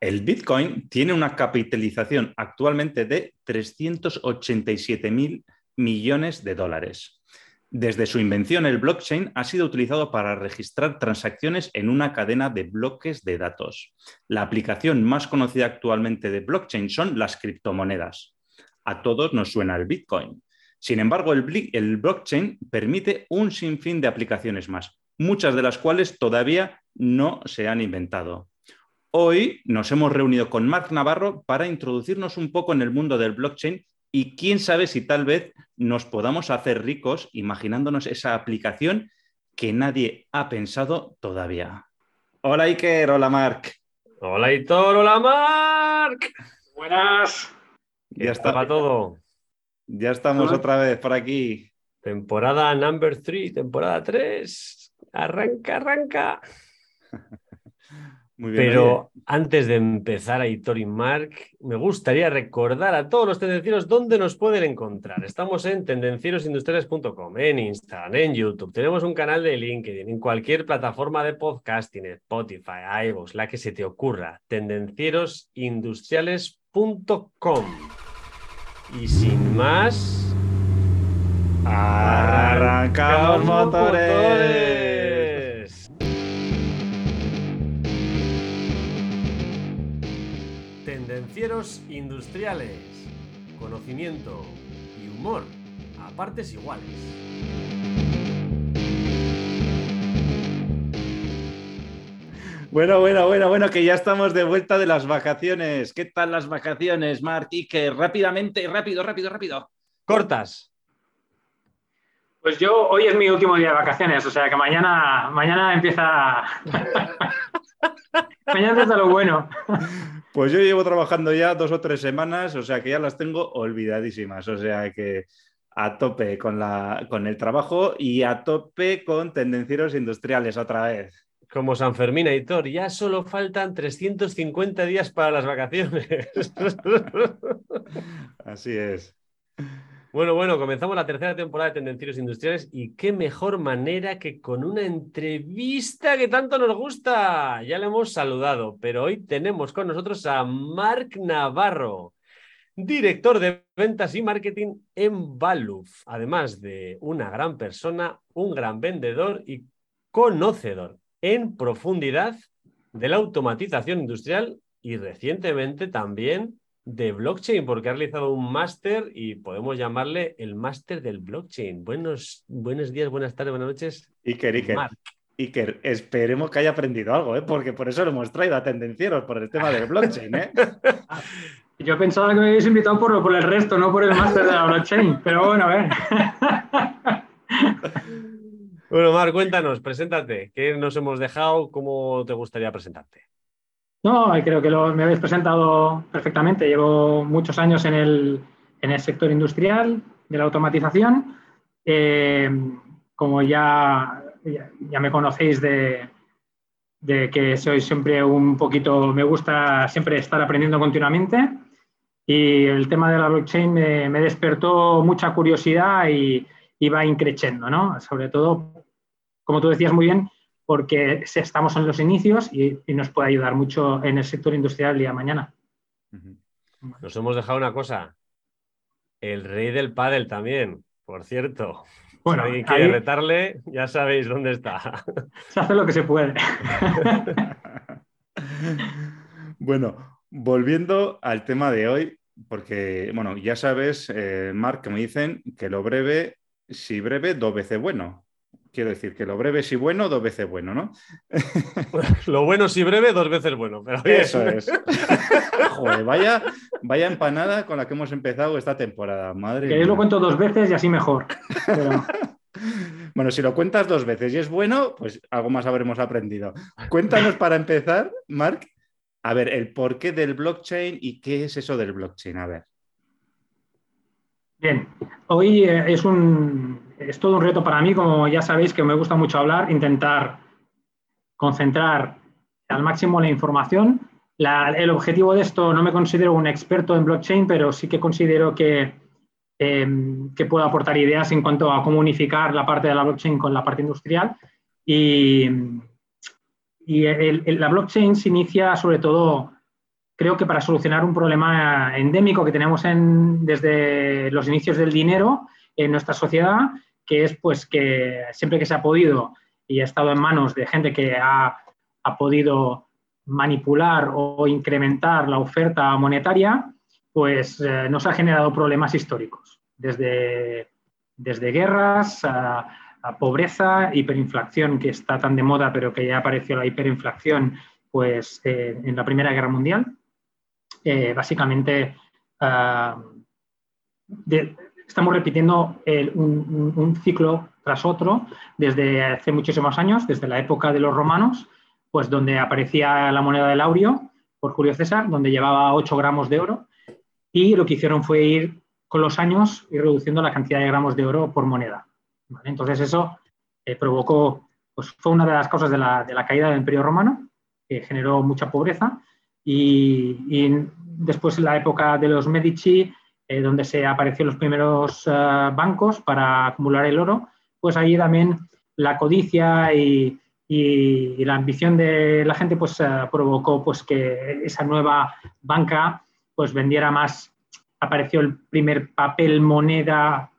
El Bitcoin tiene una capitalización actualmente de 387 mil millones de dólares. Desde su invención, el blockchain ha sido utilizado para registrar transacciones en una cadena de bloques de datos. La aplicación más conocida actualmente de blockchain son las criptomonedas. A todos nos suena el Bitcoin. Sin embargo, el, el blockchain permite un sinfín de aplicaciones más, muchas de las cuales todavía no se han inventado. Hoy nos hemos reunido con Marc Navarro para introducirnos un poco en el mundo del blockchain y quién sabe si tal vez nos podamos hacer ricos imaginándonos esa aplicación que nadie ha pensado todavía. Hola Iker, hola Marc. Hola Hitor, hola Marc. Buenas. Ya está para todo. Ya estamos otra vez por aquí. Temporada number 3, temporada 3. Arranca, arranca. Muy bien. Pero antes de empezar a Hitor y Marc, me gustaría recordar a todos los tendencieros dónde nos pueden encontrar. Estamos en tendencierosindustriales.com, en Instagram, en YouTube. Tenemos un canal de LinkedIn, en cualquier plataforma de podcasting, Spotify, iVoox, la que se te ocurra. Tendencierosindustriales.com. Y sin más, Arrancamos motores. motores. Industriales. Conocimiento y humor a partes iguales. Bueno, bueno, bueno, bueno, que ya estamos de vuelta de las vacaciones. ¿Qué tal las vacaciones, Marc? Iker, rápidamente, rápido, rápido, rápido. Cortas. Pues yo hoy es mi último día de vacaciones, o sea que mañana, mañana empieza. mañana empieza lo bueno. Pues yo llevo trabajando ya dos o tres semanas, o sea que ya las tengo olvidadísimas. O sea que a tope con, la, con el trabajo y a tope con tendencieros industriales otra vez. Como San Fermín, Hitor, ya solo faltan 350 días para las vacaciones. Así es. Bueno, bueno, comenzamos la tercera temporada de Tendencieros Industriales y qué mejor manera que con una entrevista que tanto nos gusta. Ya le hemos saludado, pero hoy tenemos con nosotros a Marc Navarro, director de ventas y marketing en Baluf, además de una gran persona, un gran vendedor y conocedor en profundidad de la automatización industrial y recientemente también de blockchain, porque ha realizado un máster y podemos llamarle el máster del blockchain. Buenos, buenos días, buenas tardes, buenas noches. Iker, Iker. Iker, esperemos que haya aprendido algo, ¿eh? porque por eso lo hemos traído a Tendencieros, por el tema del blockchain. ¿eh? Yo pensaba que me habéis invitado por, por el resto, no por el máster de la blockchain, pero bueno, a ver. Bueno, Marc, cuéntanos, preséntate. ¿Qué nos hemos dejado? ¿Cómo te gustaría presentarte? No, creo que lo- me habéis presentado perfectamente. Llevo muchos años en el, en el sector industrial de la automatización. Eh, como ya, ya, ya me conocéis de, de que soy siempre un poquito, me gusta siempre estar aprendiendo continuamente. Y el tema de la blockchain me, me despertó mucha curiosidad y, va increciendo, ¿no? Sobre todo, como tú decías muy bien, porque estamos en los inicios y, y nos puede ayudar mucho en el sector industrial el día de mañana. Nos hemos dejado una cosa. El rey del pádel también, por cierto. Bueno, si alguien quiere ahí retarle, ya sabéis dónde está. se hace lo que se puede. bueno, volviendo al tema de hoy, porque, bueno, ya sabes, eh, Marc, que me dicen que lo breve, si breve, dos veces bueno. Quiero decir que lo breve, si bueno, dos veces bueno, ¿no? Lo bueno si breve, dos veces bueno. Pero bien. Eso es. Joder, vaya, vaya empanada con la que hemos empezado esta temporada. Madre Que yo lo cuento dos veces y así mejor. Pero, Bueno, si lo cuentas dos veces y es bueno, pues algo más habremos aprendido. Cuéntanos para empezar, Marc, a ver, el porqué del blockchain y qué es eso del blockchain. A ver. bien, hoy eh, es, un, es todo un reto para mí, como ya sabéis que me gusta mucho hablar, intentar concentrar al máximo la información. La- el objetivo de esto, no me considero un experto en blockchain, pero sí que considero que, eh, que puedo aportar ideas en cuanto a cómo unificar la parte de la blockchain con la parte industrial. Y, y el- el- la blockchain se inicia sobre todo creo que para solucionar un problema endémico que tenemos en, desde los inicios del dinero en nuestra sociedad, que es pues que siempre que se ha podido y ha estado en manos de gente que ha, ha podido manipular o incrementar la oferta monetaria, pues eh, nos ha generado problemas históricos, desde, desde guerras a, pobreza, hiperinflación, que está tan de moda, pero que ya apareció la hiperinflación pues, eh, en la Primera Guerra Mundial, eh, básicamente ah, estamos repitiendo un, ciclo tras otro desde hace muchísimos años, desde la época de los romanos, pues donde aparecía la moneda del aurio por Julio César, donde llevaba 8 gramos de oro, y lo que hicieron fue ir con los años y reduciendo la cantidad de gramos de oro por moneda. Entonces eso eh, provocó, pues fue una de las causas de la, de la caída del Imperio Romano, que generó mucha pobreza y, después en la época de los Medici, eh, donde se aparecieron los primeros eh, bancos para acumular el oro, pues ahí también la codicia y, la ambición de la gente pues eh, provocó pues que esa nueva banca pues vendiera más. Apareció el primer papel moneda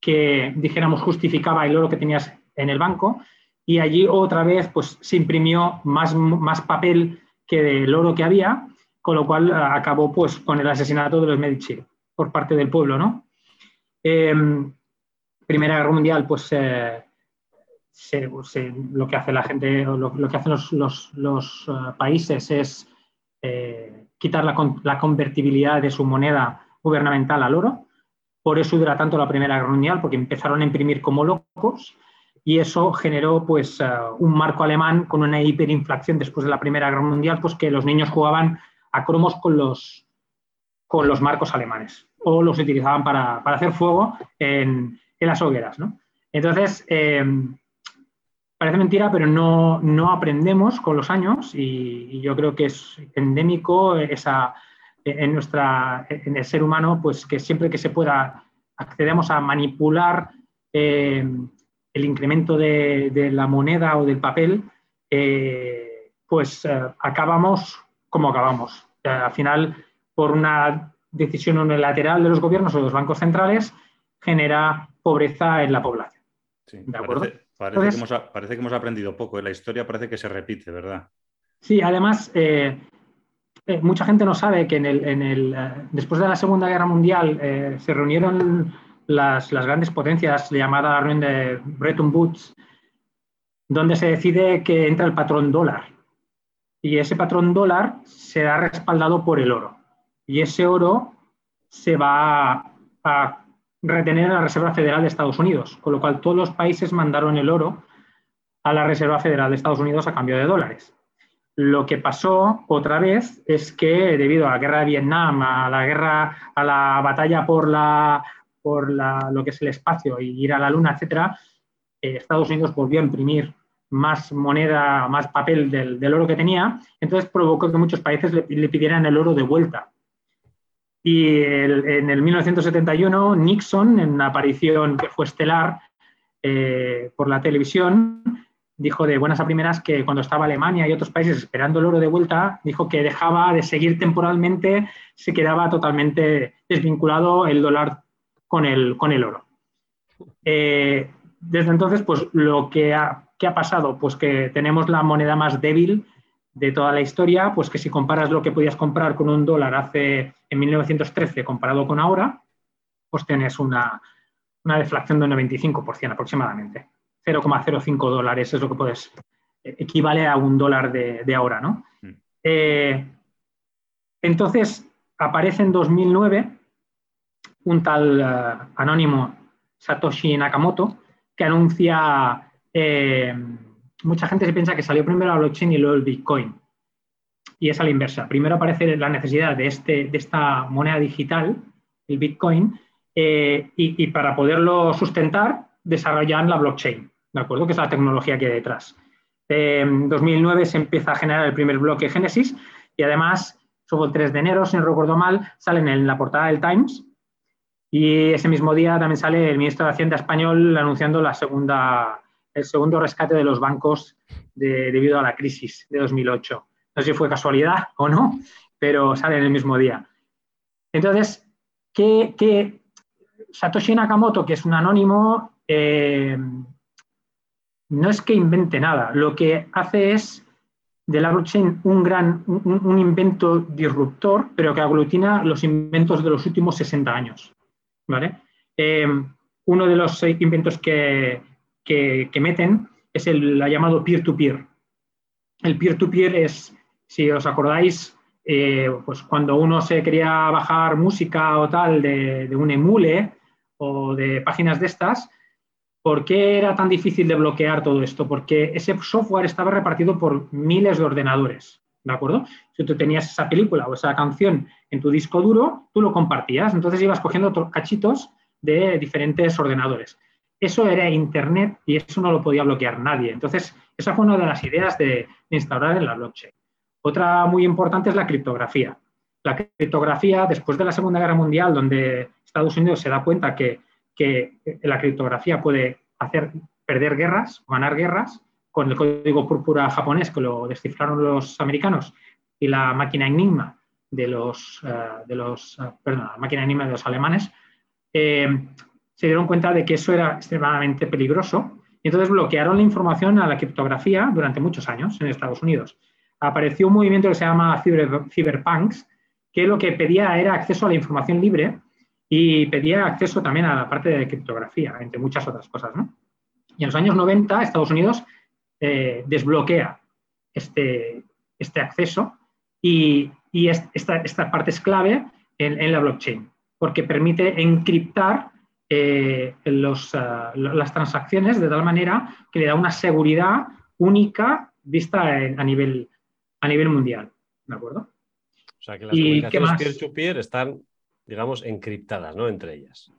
que dijéramos justificaba el oro que tenías en el banco y allí otra vez pues se imprimió más, más papel que del oro que había, con lo cual acabó pues, con el asesinato de los Medici por parte del pueblo. ¿no? Em, Primera Guerra Mundial, pues eh, lo que hace la gente, lo, lo que hacen los, eh, países es quitar la, convertibilidad de su moneda gubernamental al oro. Por eso dura tanto la Primera Guerra Mundial, porque empezaron a imprimir como locos y eso generó pues, eh, un marco alemán con una hiperinflación después de la Primera Guerra Mundial, pues que los niños jugaban a cromos con los, con los marcos alemanes o los utilizaban para, hacer fuego en, las hogueras. Entonces, eh, parece mentira, pero no, no, aprendemos con los años y, yo creo que es endémico esa, en, nuestra, en el ser humano, pues que siempre que se pueda accedemos a manipular eh, el incremento de, la moneda o del papel, eh, pues acabamos como acabamos. al final, por una decisión unilateral de los gobiernos o de los bancos centrales, genera pobreza en la población. ¿De acuerdo? Parece, que hemos, aprendido poco. ¿eh? la historia parece que se repite, ¿verdad? Sí, además, mucha gente no sabe que en el, después de la Segunda Guerra Mundial se reunieron las, grandes potencias, llamada reunión de Bretton Woods, donde se decide que entra el patrón dólar. Y ese patrón dólar será respaldado por el oro. Y ese oro se va a retener en la Reserva Federal de Estados Unidos, con lo cual todos los países mandaron el oro a la Reserva Federal de Estados Unidos a cambio de dólares. Lo que pasó otra vez es que debido a la guerra de Vietnam, a la guerra, a la batalla por la por lo que es el espacio y ir a la Luna, etcétera, eh, Estados Unidos volvió a imprimir más moneda, más papel del, oro que tenía, entonces provocó que muchos países le, pidieran el oro de vuelta. Y en el 1971, Nixon, en una aparición que fue estelar eh, por la televisión, dijo de buenas a primeras que cuando estaba Alemania y otros países esperando el oro de vuelta, dijo que dejaba de seguir temporalmente, se quedaba totalmente desvinculado el dólar con el, con el oro. Eh, desde entonces, pues lo que ha, ha pasado, pues que tenemos la moneda más débil de toda la historia, pues que si comparas lo que podías comprar con un dólar hace en 1913 comparado con ahora, pues tienes una, una deflación de un 95% aproximadamente. 0,05 dólares es lo que puedes, equivale a un dólar de, ahora, ¿no? Mm. Eh, entonces, aparece en 2009 un tal eh, anónimo Satoshi Nakamoto que anuncia, eh, mucha gente se piensa que salió primero la blockchain y luego el Bitcoin. Y es a la inversa. Primero aparece la necesidad de, este, de esta moneda digital, el Bitcoin, eh, y, para poderlo sustentar desarrollan la blockchain, ¿de acuerdo? Que es la tecnología que hay detrás. En 2009 se empieza a generar el primer bloque Génesis y además, sobre el 3 de enero, si no recuerdo mal, salen en la portada del Times y ese mismo día también sale el ministro de Hacienda español anunciando la segunda, el segundo rescate de los bancos debido a la crisis de 2008. No sé si fue casualidad o no, pero sale en el mismo día. Entonces, ¿qué, Satoshi Nakamoto, que es un anónimo, eh, no es que invente nada, lo que hace es de la blockchain un gran un, invento disruptor, pero que aglutina los inventos de los últimos 60 años. ¿vale? Eh, uno de los inventos que, meten es el llamado peer-to-peer. El peer-to-peer es, si os acordáis, eh, pues cuando uno se quería bajar música o tal de, de, un emule o de páginas de estas, ¿por qué era tan difícil de bloquear todo esto? Porque ese software estaba repartido por miles de ordenadores. ¿De acuerdo? Si tú tenías esa película o esa canción en tu disco duro, tú lo compartías. Entonces ibas cogiendo cachitos de diferentes ordenadores. Eso era Internet y eso no lo podía bloquear nadie. Entonces, esa fue una de las ideas de, instaurar en la blockchain. Otra muy importante es la criptografía. La criptografía, después de la Segunda Guerra Mundial, donde Estados Unidos se da cuenta que, la criptografía puede hacer perder guerras, ganar guerras, con el código púrpura japonés que lo descifraron los americanos y la máquina Enigma de los, eh, eh, máquina Enigma de los alemanes, eh, se dieron cuenta de que eso era extremadamente peligroso y entonces bloquearon la información a la criptografía durante muchos años en Estados Unidos. Apareció un movimiento que se llama Cyberpunks, que lo que pedía era acceso a la información libre y pedía acceso también a la parte de criptografía, entre muchas otras cosas. Y en los años 90 Estados Unidos eh, desbloquea este, este acceso y, esta, parte es clave en la blockchain porque permite encriptar eh, ah, las transacciones de tal manera que le da una seguridad única vista a, nivel, a nivel mundial. ¿De acuerdo? O sea que las comunicaciones peer-to-peer están, digamos, encriptadas, ¿no? Entre ellas.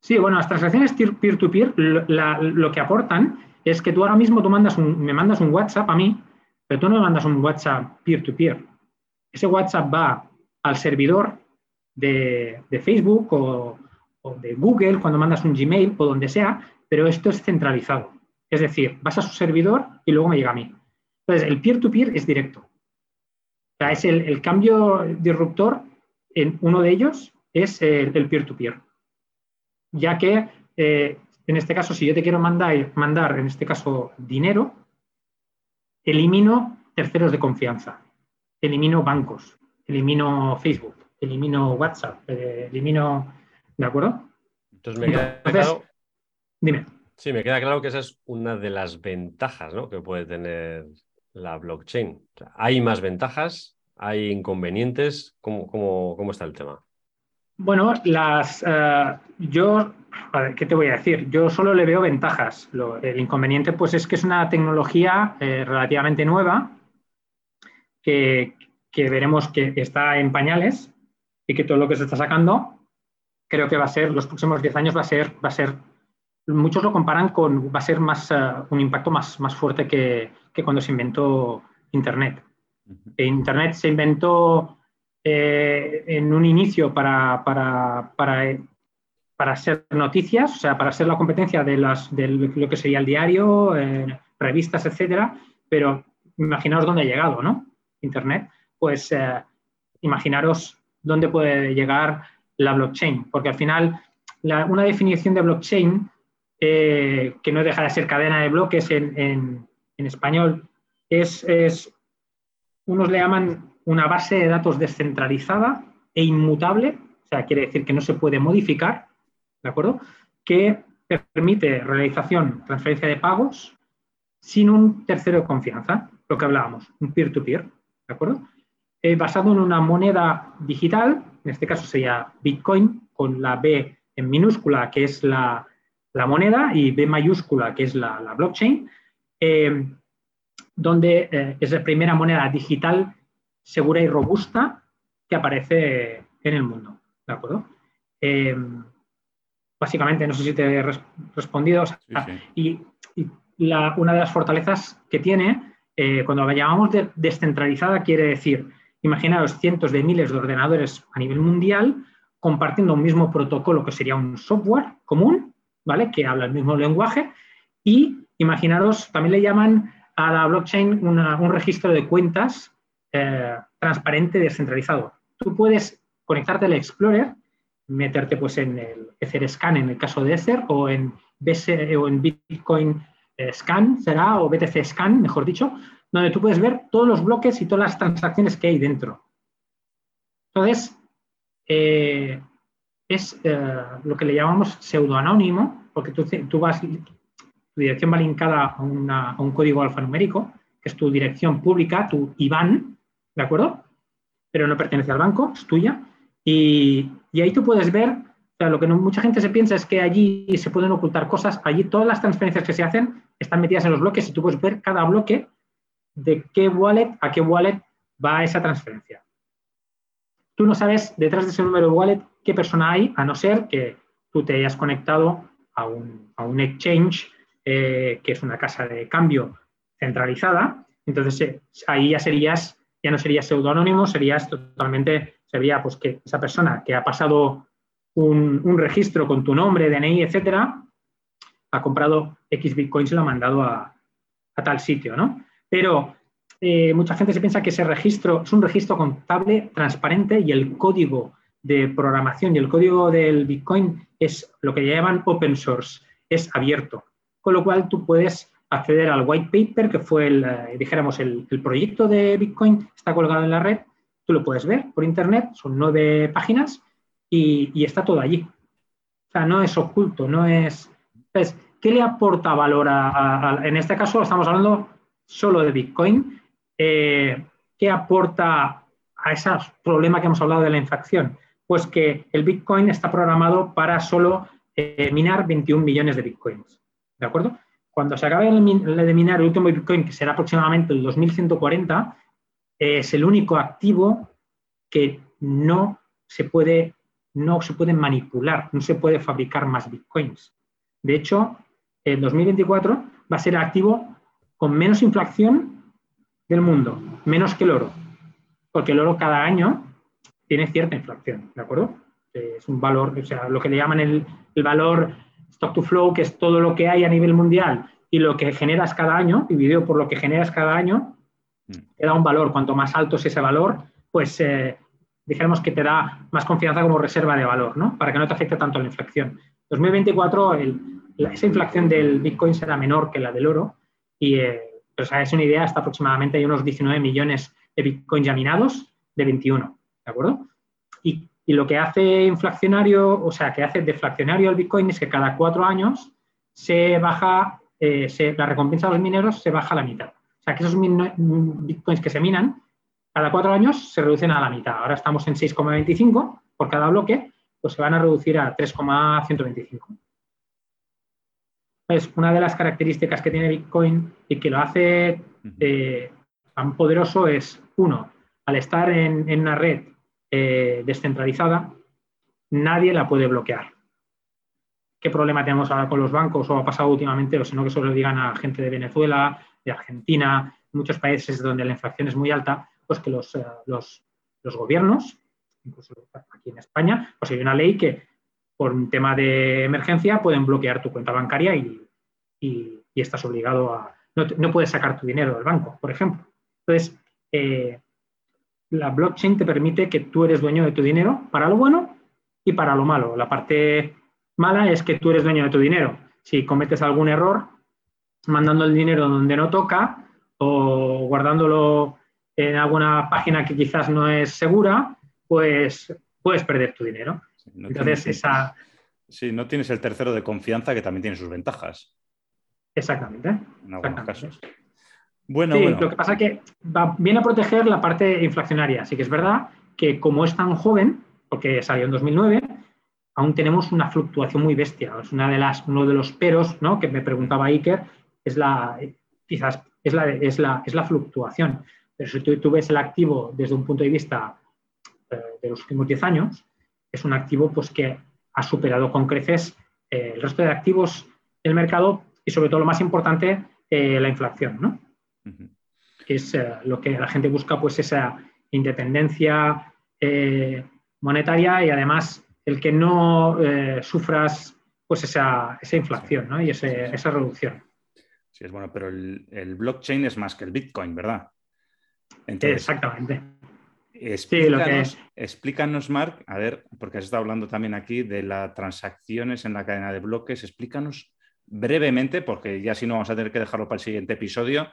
Sí, bueno, las transacciones peer-to-peer lo que aportan es que tú ahora mismo tú mandas un, me mandas un WhatsApp a mí, pero tú no me mandas un WhatsApp peer-to-peer. Ese WhatsApp va al servidor de, Facebook o, de Google cuando mandas un Gmail o donde sea, pero esto es centralizado. Es decir, vas a su servidor y luego me llega a mí. Entonces, el peer-to-peer es directo. O sea, es el, cambio disruptor en uno de ellos es el peer-to-peer. Ya que, eh, en este caso, si yo te quiero mandar, mandar, en este caso, dinero, elimino terceros de confianza, elimino bancos, elimino Facebook elimino WhatsApp, eh, elimino. ¿De acuerdo? Entonces me queda claro. Dime. Sí, me queda claro que esa es una de las ventajas que puede tener la blockchain. hay más ventajas, hay inconvenientes. ¿Cómo, cómo, está el tema? Bueno, las, eh, yo, ¿qué te voy a decir? Yo solo le veo ventajas. el inconveniente, pues, es que es una tecnología eh, relativamente nueva que, que, veremos que está en pañales y que todo lo que se está sacando, creo que va a ser, los próximos 10 años va a ser, va a ser, muchos lo comparan con, va a ser más, eh, un impacto más, más fuerte que, que, cuando se inventó Internet. Internet se inventó eh, en un inicio para, para, para, para, ser noticias, o sea, para ser la competencia de, las, de lo que sería el diario, eh, revistas, etcétera, pero imaginaos dónde ha llegado, ¿no? Internet. Pues imaginaros dónde puede llegar la blockchain, porque al final una definición de blockchain, eh, que no deja de ser cadena de bloques en, español, es, unos le llaman una base de datos descentralizada e inmutable, o sea, quiere decir que no se puede modificar, ¿de acuerdo? Que permite realización, transferencia de pagos sin un tercero de confianza, lo que hablábamos, un peer-to-peer, -peer, ¿de acuerdo? Eh, basado en una moneda digital, en este caso sería Bitcoin, con la B en minúscula, que es la, moneda, y B mayúscula, que es la, blockchain, eh, donde eh, es la primera moneda digital segura y robusta que aparece en el mundo. ¿De acuerdo? básicamente, no sé si te he respondido. Y, una de las fortalezas que tiene, cuando la llamamos descentralizada, quiere decir Imaginaos cientos de miles de ordenadores a nivel mundial compartiendo un mismo protocolo que sería un software común, ¿vale? Que habla el mismo lenguaje. Y imaginaros, también le llaman a la blockchain un registro de cuentas eh, transparente, descentralizado. Tú puedes conectarte al Explorer, meterte pues en el Etherscan en el caso de Ether o en, o en Bitcoin eh, Scan, será, o BTC Scan, mejor dicho, donde tú puedes ver todos los bloques y todas las transacciones que hay dentro. Entonces, eh, es lo que le llamamos pseudoanónimo, porque tú, vas, tu dirección va linkada a, a un código alfanumérico, que es tu dirección pública, tu IBAN, ¿de acuerdo? Pero no pertenece al banco, es tuya. Y, ahí tú puedes ver, o sea, lo que mucha gente se piensa es que allí se pueden ocultar cosas, allí todas las transferencias que se hacen están metidas en los bloques y tú puedes ver cada bloque de qué wallet a qué wallet va esa transferencia. Tú no sabes detrás de ese número de wallet qué persona hay, a no ser que tú te hayas conectado a un, exchange, eh, que es una casa de cambio centralizada. Entonces, eh, ahí ya serías, ya no serías pseudónimo, serías totalmente sería pues que esa persona que ha pasado un, registro con tu nombre, DNI, etcétera, ha comprado X bitcoins y lo ha mandado a, tal sitio, ¿no? Pero eh, mucha gente se piensa que ese registro es un registro contable transparente y el código de programación y el código del Bitcoin es lo que llaman open source, es abierto. Con lo cual tú puedes acceder al white paper, que fue el, eh, dijéramos, el, proyecto de Bitcoin, está colgado en la red, Tú lo puedes ver por internet, son nueve páginas y, está todo allí. O sea, no es oculto, no es... Entonces, ¿qué le aporta valor a, en este caso estamos hablando solo de Bitcoin? Eh, ¿Qué aporta a ese problema que hemos hablado de la infracción? Pues que el Bitcoin está programado para solo eh, minar 21 millones de Bitcoins. ¿De acuerdo? Cuando se acabe de minar el último Bitcoin, que será aproximadamente el 2140, es el único activo que no se puede, no se puede manipular, no se puede fabricar más bitcoins. De hecho, en 2024 va a ser activo con menos inflación del mundo, menos que el oro, porque el oro cada año tiene cierta inflación, ¿de acuerdo? Es un valor, o sea, lo que le llaman el, el valor stock to flow, que es todo lo que hay a nivel mundial y lo que generas cada año, dividido por lo que generas cada año, te da un valor. Cuanto más alto es ese valor, pues eh, dijéramos que te da más confianza como reserva de valor, ¿no? Para que no te afecte tanto la inflación. 2024, esa inflación del Bitcoin será menor que la del oro y, eh, pues, es una idea, hasta aproximadamente hay unos 19 millones de Bitcoins ya minados de 21, ¿de acuerdo? Y, lo que hace inflacionario, o sea, que hace deflacionario el Bitcoin es que cada cuatro años se baja, eh, la recompensa de los mineros se baja a la mitad sea, que esos bitcoins que se minan, cada cuatro años se reducen a la mitad. Ahora estamos en 6,25 por cada bloque, pues se van a reducir a 3,125. Es una de las características que tiene Bitcoin y que lo hace eh, tan poderoso es, uno, al estar en, una red eh, descentralizada, nadie la puede bloquear. ¿Qué problema tenemos ahora con los bancos o ha pasado últimamente, o si no que solo digan a gente de Venezuela, de Argentina, muchos países donde la inflación es muy alta, pues que los, eh, los, gobiernos, incluso aquí en España, pues hay una ley que por un tema de emergencia pueden bloquear tu cuenta bancaria y, estás obligado a... No, puedes sacar tu dinero del banco, por ejemplo. Entonces, eh, la blockchain te permite que tú eres dueño de tu dinero para lo bueno y para lo malo. La parte mala es que tú eres dueño de tu dinero. Si cometes algún error, mandando el dinero donde no toca o guardándolo en alguna página que quizás no es segura, pues puedes perder tu dinero. Entonces, esa... Sí, no tienes el tercero de confianza que también tiene sus ventajas. Exactamente. En algunos casos. Bueno, sí, lo que pasa es que viene a proteger la parte inflacionaria. Así que es verdad que como es tan joven, porque salió en 2009, aún tenemos una fluctuación muy bestia. Es una de las, uno de los peros ¿no? que me preguntaba Iker, es la, quizás es la, es la, es la fluctuación. Pero si tú, ves el activo desde un punto de vista eh, de los últimos 10 años, es un activo pues, que ha superado con creces eh, el resto de activos del mercado y sobre todo lo más importante, eh, la inflación, ¿no? Que es lo que la gente busca, pues esa independencia monetaria y además el que no sufras pues esa, esa inflación ¿no? y esa reducción. Sí, es bueno, pero el, blockchain es más que el Bitcoin, ¿verdad? Exactamente. Explícanos, explícanos, Mark, a ver, porque has estado hablando también aquí de las transacciones en la cadena de bloques. Explícanos brevemente, porque ya si no vamos a tener que dejarlo para el siguiente episodio,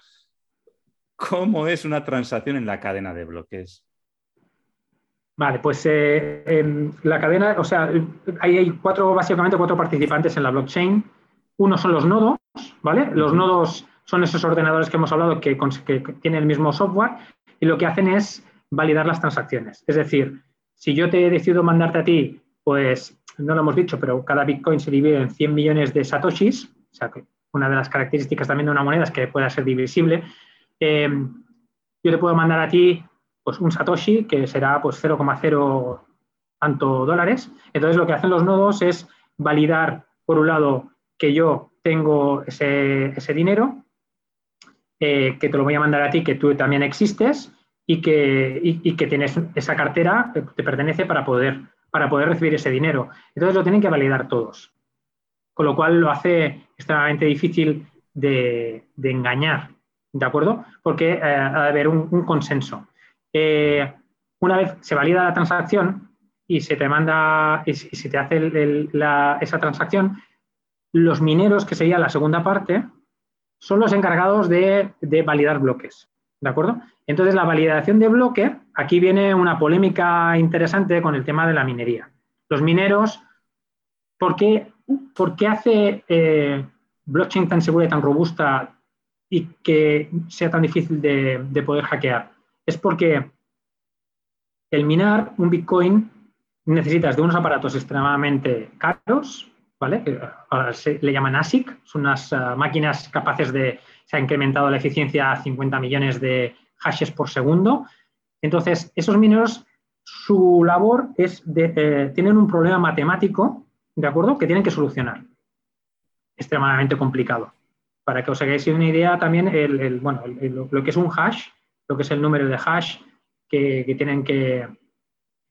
cómo es una transacción en la cadena de bloques. Vale, pues eh, en la cadena, o sea, hay cuatro, básicamente cuatro participantes en la blockchain. Uno son los nodos, ¿vale? Los nodos son esos ordenadores que hemos hablado que, que tienen el mismo software y lo que hacen es validar las transacciones. Es decir, si yo te decido mandarte a ti, pues no lo hemos dicho, pero cada Bitcoin se divide en 100 millones de satoshis, o sea que una de las características también de una moneda es que pueda ser divisible. Eh, yo te puedo mandar a ti pues, un satoshi que será pues 0,0 tanto dólares. Entonces lo que hacen los nodos es validar, por un lado, que yo tengo ese, dinero, eh, que te lo voy a mandar a ti, que tú también existes, y que, que tienes esa cartera que te pertenece para poder, para poder recibir ese dinero. Entonces lo tienen que validar todos. Con lo cual lo hace extremadamente difícil de, engañar, ¿de acuerdo? Porque eh, ha de haber un, consenso. Eh, una vez se valida la transacción y se te manda, y se te hace esa transacción, los mineros, que sería la segunda parte, son los encargados de, de validar bloques. ¿De acuerdo? Entonces, la validación de bloque, aquí viene una polémica interesante con el tema de la minería. Los mineros, ¿por qué, hace eh, blockchain tan segura y tan robusta y que sea tan difícil de, poder hackear? Es porque el minar un Bitcoin necesitas de unos aparatos extremadamente caros, ¿vale? Ahora se le llaman ASIC, son unas eh, máquinas capaces de, se ha incrementado la eficiencia a 50 millones de hashes por segundo. Entonces, esos mineros, su labor es de, eh, tienen un problema matemático, ¿de acuerdo?, que tienen que solucionar. Extremadamente complicado. Para que os hagáis una idea también, el, bueno, lo que es un hash, lo que es el número de hash que, tienen que,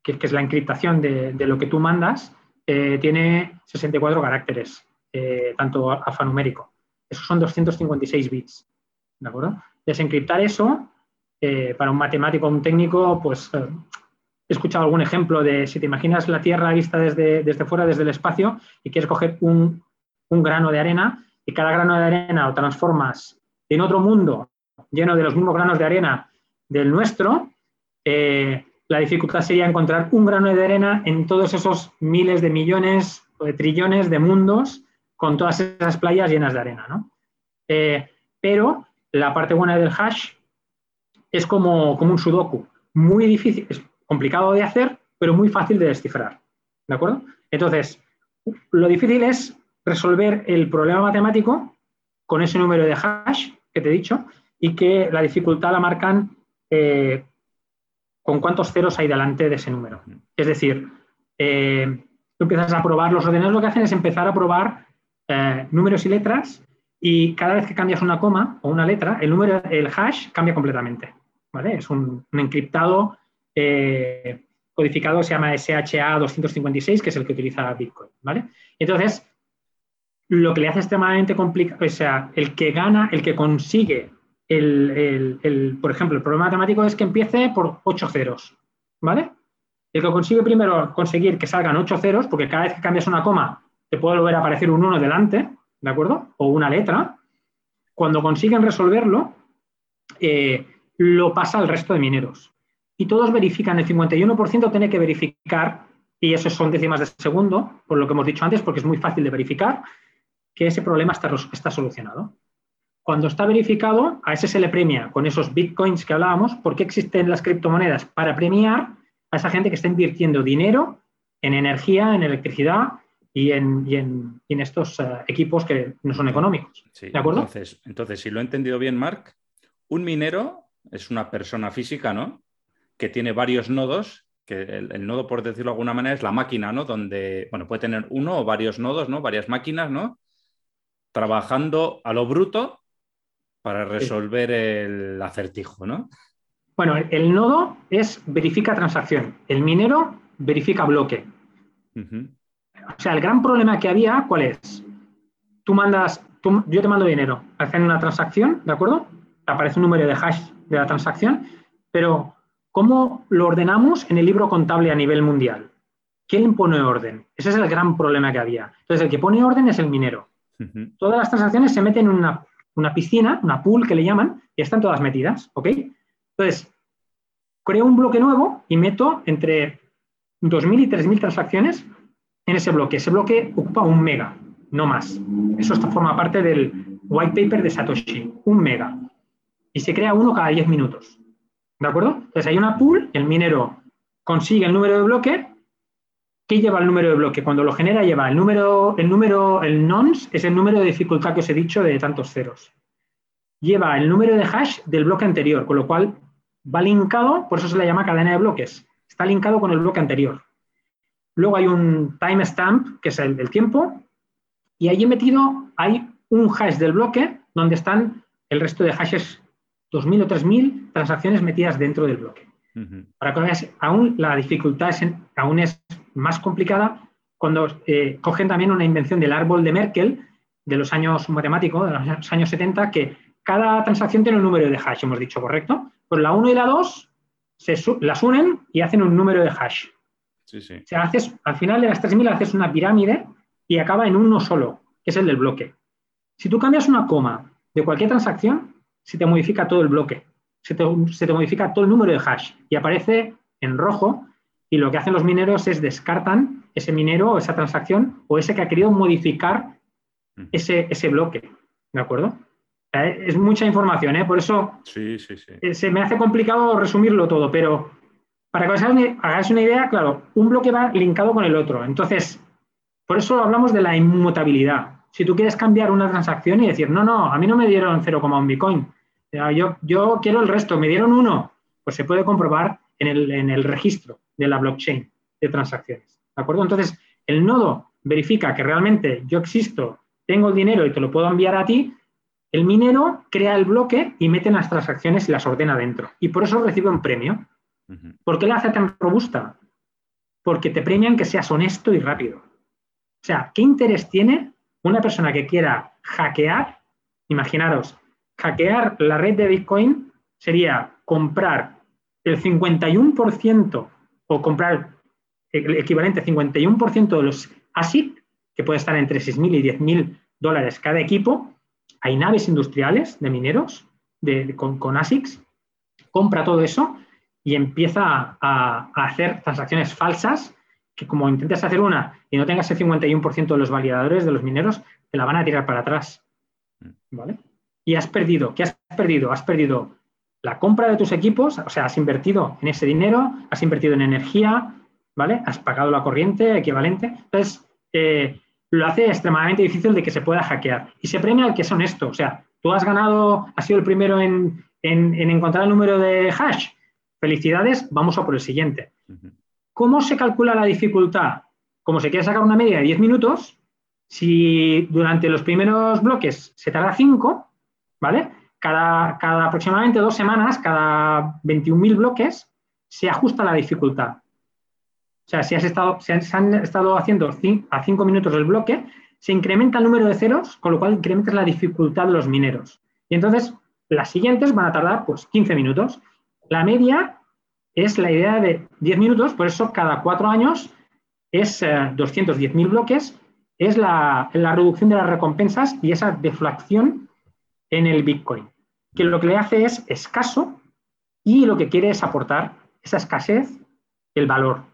que, es la encriptación de, lo que tú mandas, eh, tiene 64 caracteres, eh, tanto alfanumérico. Esos son 256 bits. ¿De acuerdo? Desencriptar eso eh, para un matemático o un técnico, pues eh, he escuchado algún ejemplo de si te imaginas la Tierra vista desde, desde fuera, desde el espacio, y quieres coger un, grano de arena y cada grano de arena lo transformas en otro mundo lleno de los mismos granos de arena del nuestro, eh, la dificultad sería encontrar un grano de arena en todos esos miles de millones o de trillones de mundos con todas esas playas llenas de arena. ¿no? pero la parte buena del hash es como, como un sudoku, muy difícil, es complicado de hacer, pero muy fácil de descifrar. ¿De acuerdo? Entonces, lo difícil es resolver el problema matemático con ese número de hash que te he dicho y que la dificultad la marcan eh, con cuántos ceros hay delante de ese número. Es decir, eh, tú empiezas a probar, los ordenadores lo que hacen es empezar a probar eh, números y letras y cada vez que cambias una coma o una letra, el número, el hash cambia completamente. Es un, encriptado eh, codificado, se llama SHA-256, que es el que utiliza Bitcoin, ¿vale? Entonces, lo que le hace extremadamente complicado, o sea, el que gana, el que consigue, el, por ejemplo, el problema matemático es que empiece por 8 ceros, ¿vale? El que consigue primero conseguir que salgan 8 ceros, porque cada vez que cambias una coma te puede volver a aparecer un 1 delante, ¿de acuerdo? O una letra. Cuando consiguen resolverlo, eh, lo pasa al resto de mineros. Y todos verifican, el 51% tiene que verificar, y eso son décimas de segundo, por lo que hemos dicho antes, porque es muy fácil de verificar, que ese problema está, está solucionado. Cuando está verificado, a ese se le premia con esos bitcoins que hablábamos. ¿Por qué existen las criptomonedas? Para premiar a esa gente que está invirtiendo dinero en energía, en electricidad y en, estos eh, equipos que no son económicos. ¿De acuerdo? Entonces, entonces, si lo he entendido bien, Mark, un minero es una persona física, ¿no? Que tiene varios nodos, que el, nodo, por decirlo de alguna manera, es la máquina, ¿no? Donde, bueno, puede tener uno o varios nodos, ¿no? Varias máquinas, ¿no? Trabajando a lo bruto para resolver el acertijo, ¿no? Bueno, el nodo es verifica transacción, el minero verifica bloque. O sea, el gran problema que había, ¿cuál es? Tú mandas, yo te mando dinero, hacen una transacción, ¿de acuerdo? Aparece un número de hash de la transacción Pero, ¿cómo lo ordenamos en el libro contable a nivel mundial? ¿Quién pone orden? Ese es el gran problema que había. Entonces, el que pone orden es el minero. Todas las transacciones se meten en una, una, piscina, una pool que le llaman, y están todas metidas, ¿ok? Entonces, creo un bloque nuevo y meto entre 2.000 y 3.000 transacciones en ese bloque. Ese bloque ocupa un mega, no más. Eso forma parte del white paper de Satoshi, un mega. Y se crea uno cada 10 minutos. ¿De acuerdo? Entonces hay una pool, el minero consigue el número de bloque. ¿Qué lleva el número de bloque? Cuando lo genera lleva el número, el número, el nonce es el número de dificultad que os he dicho de tantos ceros. Lleva el número de hash del bloque anterior, con lo cual va linkado, por eso se le llama cadena de bloques. Está linkado con el bloque anterior. Luego hay un timestamp, que es el, tiempo, y ahí he metido, hay un hash del bloque donde están el resto de hashes, 2.000 o 3.000 transacciones metidas dentro del bloque. Para que veas, aún la dificultad es, aún es más complicada cuando eh, cogen también una invención del árbol de Merkel de los años matemáticos, de los años 70, que cada transacción tiene un número de hash, hemos dicho, ¿correcto? Pues la 1 y la 2 se, las unen y hacen un número de hash. O sea, haces, al final de las 3.000 haces una pirámide y acaba en uno solo, que es el del bloque. Si tú cambias una coma de cualquier transacción, se te modifica todo el bloque, se te, modifica todo el número de hash y aparece en rojo y lo que hacen los mineros es descartan ese minero o esa transacción o ese que ha querido modificar ese, ese bloque. ¿De acuerdo? Es mucha información, ¿eh? por eso eh, se me hace complicado resumirlo todo, pero para que os hagáis una idea, claro, un bloque va linkado con el otro. Entonces, por eso hablamos de la inmutabilidad. Si tú quieres cambiar una transacción y decir, no, no, a mí no me dieron 0,1 Bitcoin, yo, yo quiero el resto, me dieron uno, pues se puede comprobar en el registro de la blockchain de transacciones. ¿De acuerdo? Entonces, el nodo verifica que realmente yo existo, tengo el dinero y te lo puedo enviar a ti, el minero crea el bloque y mete las transacciones y las ordena dentro. Y por eso recibe un premio. ¿Por qué la hace tan robusta? Porque te premian que seas honesto y rápido. O sea, ¿qué interés tiene una persona que quiera hackear? Imaginaros, hackear la red de Bitcoin sería comprar el 51% o comprar el equivalente 51% de los ASIC, que puede estar entre 6.000 y 10.000 dólares cada equipo. Hay naves industriales de mineros con, con ASICs. Compra todo eso y empieza a, hacer transacciones falsas que como intentes hacer una y no tengas el 51% de los validadores de los mineros, te la van a tirar para atrás. Mm. ¿Vale? Y has perdido. ¿Qué has perdido? Has perdido la compra de tus equipos, o sea, has invertido en ese dinero, has invertido en energía, ¿vale? Has pagado la corriente equivalente. Entonces, eh, lo hace extremadamente difícil de que se pueda hackear. Y se premia al que es honesto. O sea, tú has ganado, has sido el primero en encontrar el número de hash, Felicidades, vamos a por el siguiente. ¿Cómo se calcula la dificultad? Como se quiere sacar una media de 10 minutos, si durante los primeros bloques se tarda 5, ¿vale? Cada, cada aproximadamente dos semanas, cada 21.000 bloques, se ajusta la dificultad. O sea, si has estado, se han, estado haciendo a 5 minutos el bloque, se incrementa el número de ceros, con lo cual incrementas la dificultad de los mineros. Y entonces, las siguientes van a tardar pues 15 minutos. La media es la idea de 10 minutos, por eso cada cuatro años es 210.000 eh, bloques, es la, reducción de las recompensas y esa deflación en el Bitcoin, que lo que le hace es escaso y lo que quiere es aportar esa escasez, el valor,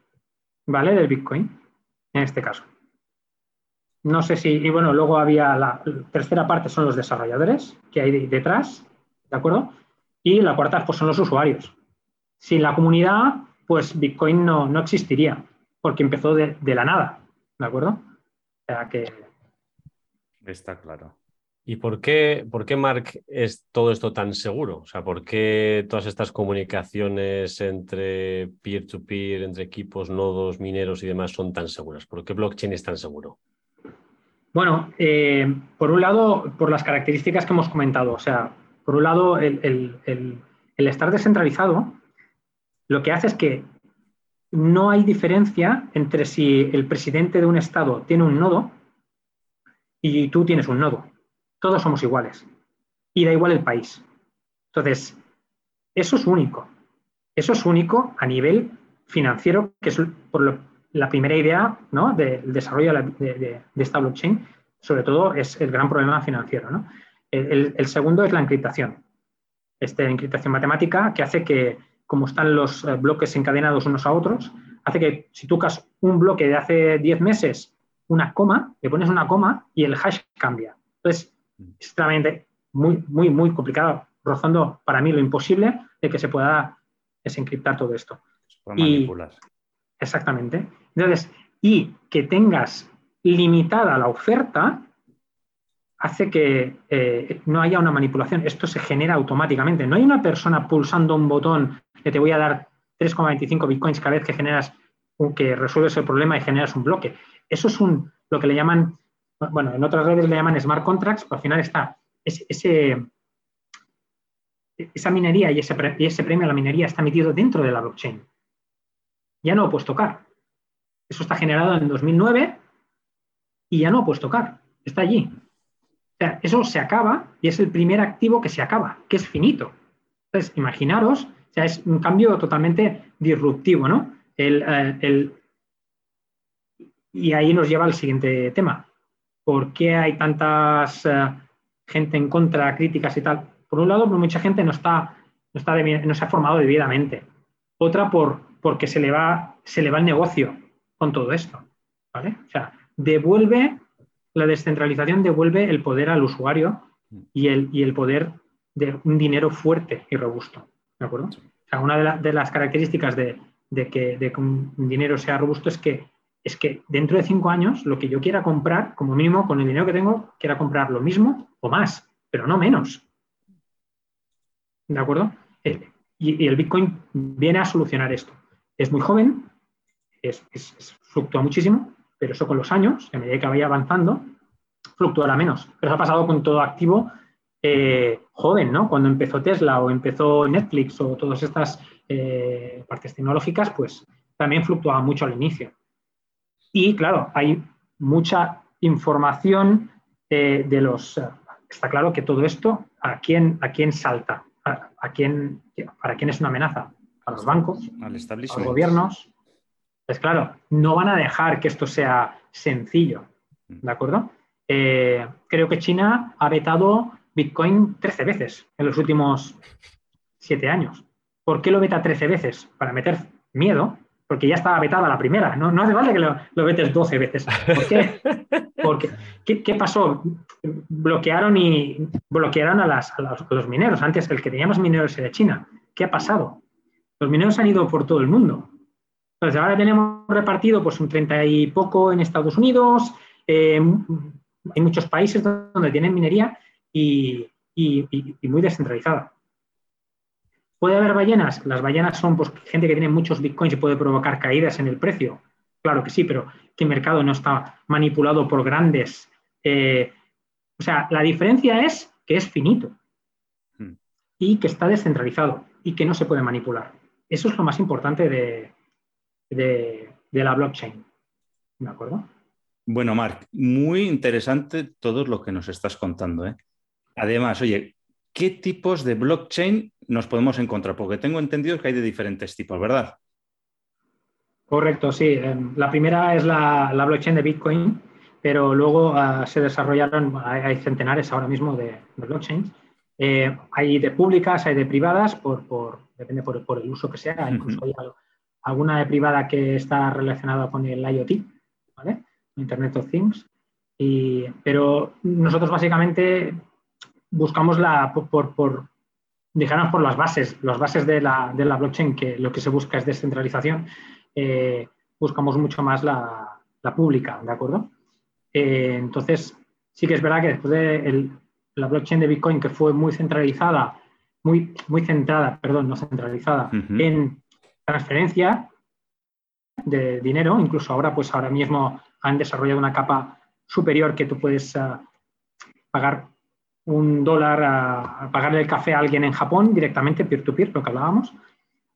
¿vale? Del Bitcoin, en este caso. No sé si, y bueno, luego había la tercera parte son los desarrolladores que hay detrás, ¿de acuerdo? Y la cuarta pues, son los usuarios. Sin la comunidad, pues Bitcoin no, no existiría, porque empezó de, la nada, ¿de acuerdo? O sea que... Está claro. ¿Y por qué, por qué, Mark, es todo esto tan seguro? O sea, ¿por qué todas estas comunicaciones entre peer-to-peer, entre equipos, nodos, mineros y demás son tan seguras? ¿Por qué blockchain es tan seguro? Bueno, eh, por un lado, por las características que hemos comentado. O sea, por un lado, el, estar descentralizado lo que hace es que no hay diferencia entre si el presidente de un estado tiene un nodo y tú tienes un nodo. Todos somos iguales. Y da igual el país. Entonces, eso es único. Eso es único a nivel financiero, que es por la primera idea ¿no? del desarrollo de, esta blockchain, sobre todo es el gran problema financiero. ¿no? El, segundo es la encriptación. Esta encriptación matemática que hace que, como están los eh, bloques encadenados unos a otros, hace que si tocas un bloque de hace 10 meses, una coma, le pones una coma y el hash cambia. Entonces, es extremadamente muy, muy, muy complicado, rozando para mí lo imposible de que se pueda desencriptar todo esto. manipular. Exactamente. Entonces, y que tengas limitada la oferta hace que eh, no haya una manipulación. Esto se genera automáticamente. No hay una persona pulsando un botón que te voy a dar 3,25 bitcoins cada vez que generas que resuelves el problema y generas un bloque. Eso es un, lo que le llaman, bueno, en otras redes le llaman smart contracts, pero al final está ese, esa minería y ese, y ese premio a la minería está metido dentro de la blockchain. Ya no lo puedes tocar. Eso está generado en 2009 y ya no lo puedes tocar. Está allí. O sea, eso se acaba y es el primer activo que se acaba, que es finito. Entonces, imaginaros, es un cambio totalmente disruptivo, ¿no? Eh, y ahí nos lleva al siguiente tema. ¿Por qué hay tantas eh, gente en contra, críticas y tal? Por un lado, mucha gente no, está, no, está no se ha formado debidamente. Otra, por, porque se le, va, se le va el negocio con todo esto. ¿vale? O sea, devuelve, la descentralización devuelve el poder al usuario y el, y el poder de un dinero fuerte y robusto. ¿De acuerdo? O sea, una de, las características de, que, un dinero sea robusto es que, es que dentro de cinco años lo que yo quiera comprar, como mínimo con el dinero que tengo, quiera comprar lo mismo o más, pero no menos. ¿De acuerdo? Eh, y, el Bitcoin viene a solucionar esto. Es muy joven, es, fluctúa muchísimo, pero eso con los años, a medida que vaya avanzando, fluctuará menos. Pero eso ha pasado con todo activo eh, joven, ¿no? Cuando empezó Tesla o empezó Netflix o todas estas eh, partes tecnológicas, pues también fluctuaba mucho al inicio. Y claro, hay mucha información eh, de los... está claro que todo esto, ¿a quién, a quién salta? ¿A, quién, ¿Para quién es una amenaza? ¿A los bancos? Al a los gobiernos? Pues claro, no van a dejar que esto sea sencillo, mm. ¿de acuerdo? creo que China ha vetado Bitcoin 13 veces en los últimos 7 años. ¿Por qué lo veta 13 veces? Para meter miedo, porque ya estaba vetada la primera. No, no hace falta que lo, vetes 12 veces. ¿Por qué? Porque, ¿qué, pasó? Bloquearon y bloquearon a, las, los, mineros. Antes el que teníamos mineros era China. ¿Qué ha pasado? Los mineros han ido por todo el mundo. Entonces ahora tenemos repartido pues un 30 y poco en Estados Unidos, eh, hay muchos países donde tienen minería y, muy descentralizada. ¿Puede haber ballenas? Las ballenas son pues, gente que tiene muchos bitcoins y puede provocar caídas en el precio. Claro que sí, pero que el mercado no está manipulado por grandes. Eh, o sea, la diferencia es que es finito hmm. y que está descentralizado y que no se puede manipular. Eso es lo más importante de, de, de la blockchain. ¿De acuerdo? Bueno, Marc, muy interesante todo lo que nos estás contando. ¿eh? Además, oye, ¿qué tipos de blockchain nos podemos encontrar? Porque tengo entendido que hay de diferentes tipos, ¿verdad? Correcto, sí. Em, la primera es la, blockchain de Bitcoin, pero luego ah, se desarrollaron, hay, centenares ahora mismo de, blockchains. Eh, hay de públicas, hay de privadas, por, depende por, el uso que sea. Incluso hay alguna de privada que está relacionada con el IoT, ¿vale? Internet of Things. pero nosotros básicamente buscamos la, por, por, por las bases, las bases de la, de la, blockchain, que lo que se busca es descentralización, eh, buscamos mucho más la, pública, ¿de acuerdo? Eh, entonces, sí que es verdad que después de la blockchain de Bitcoin, que fue muy centralizada, muy, muy centrada, perdón, no centralizada, en transferencia de dinero, incluso ahora, pues ahora mismo han desarrollado una capa superior que tú puedes ah, pagar un dólar a, pagarle el café a alguien en Japón directamente, peer-to-peer, lo que hablábamos.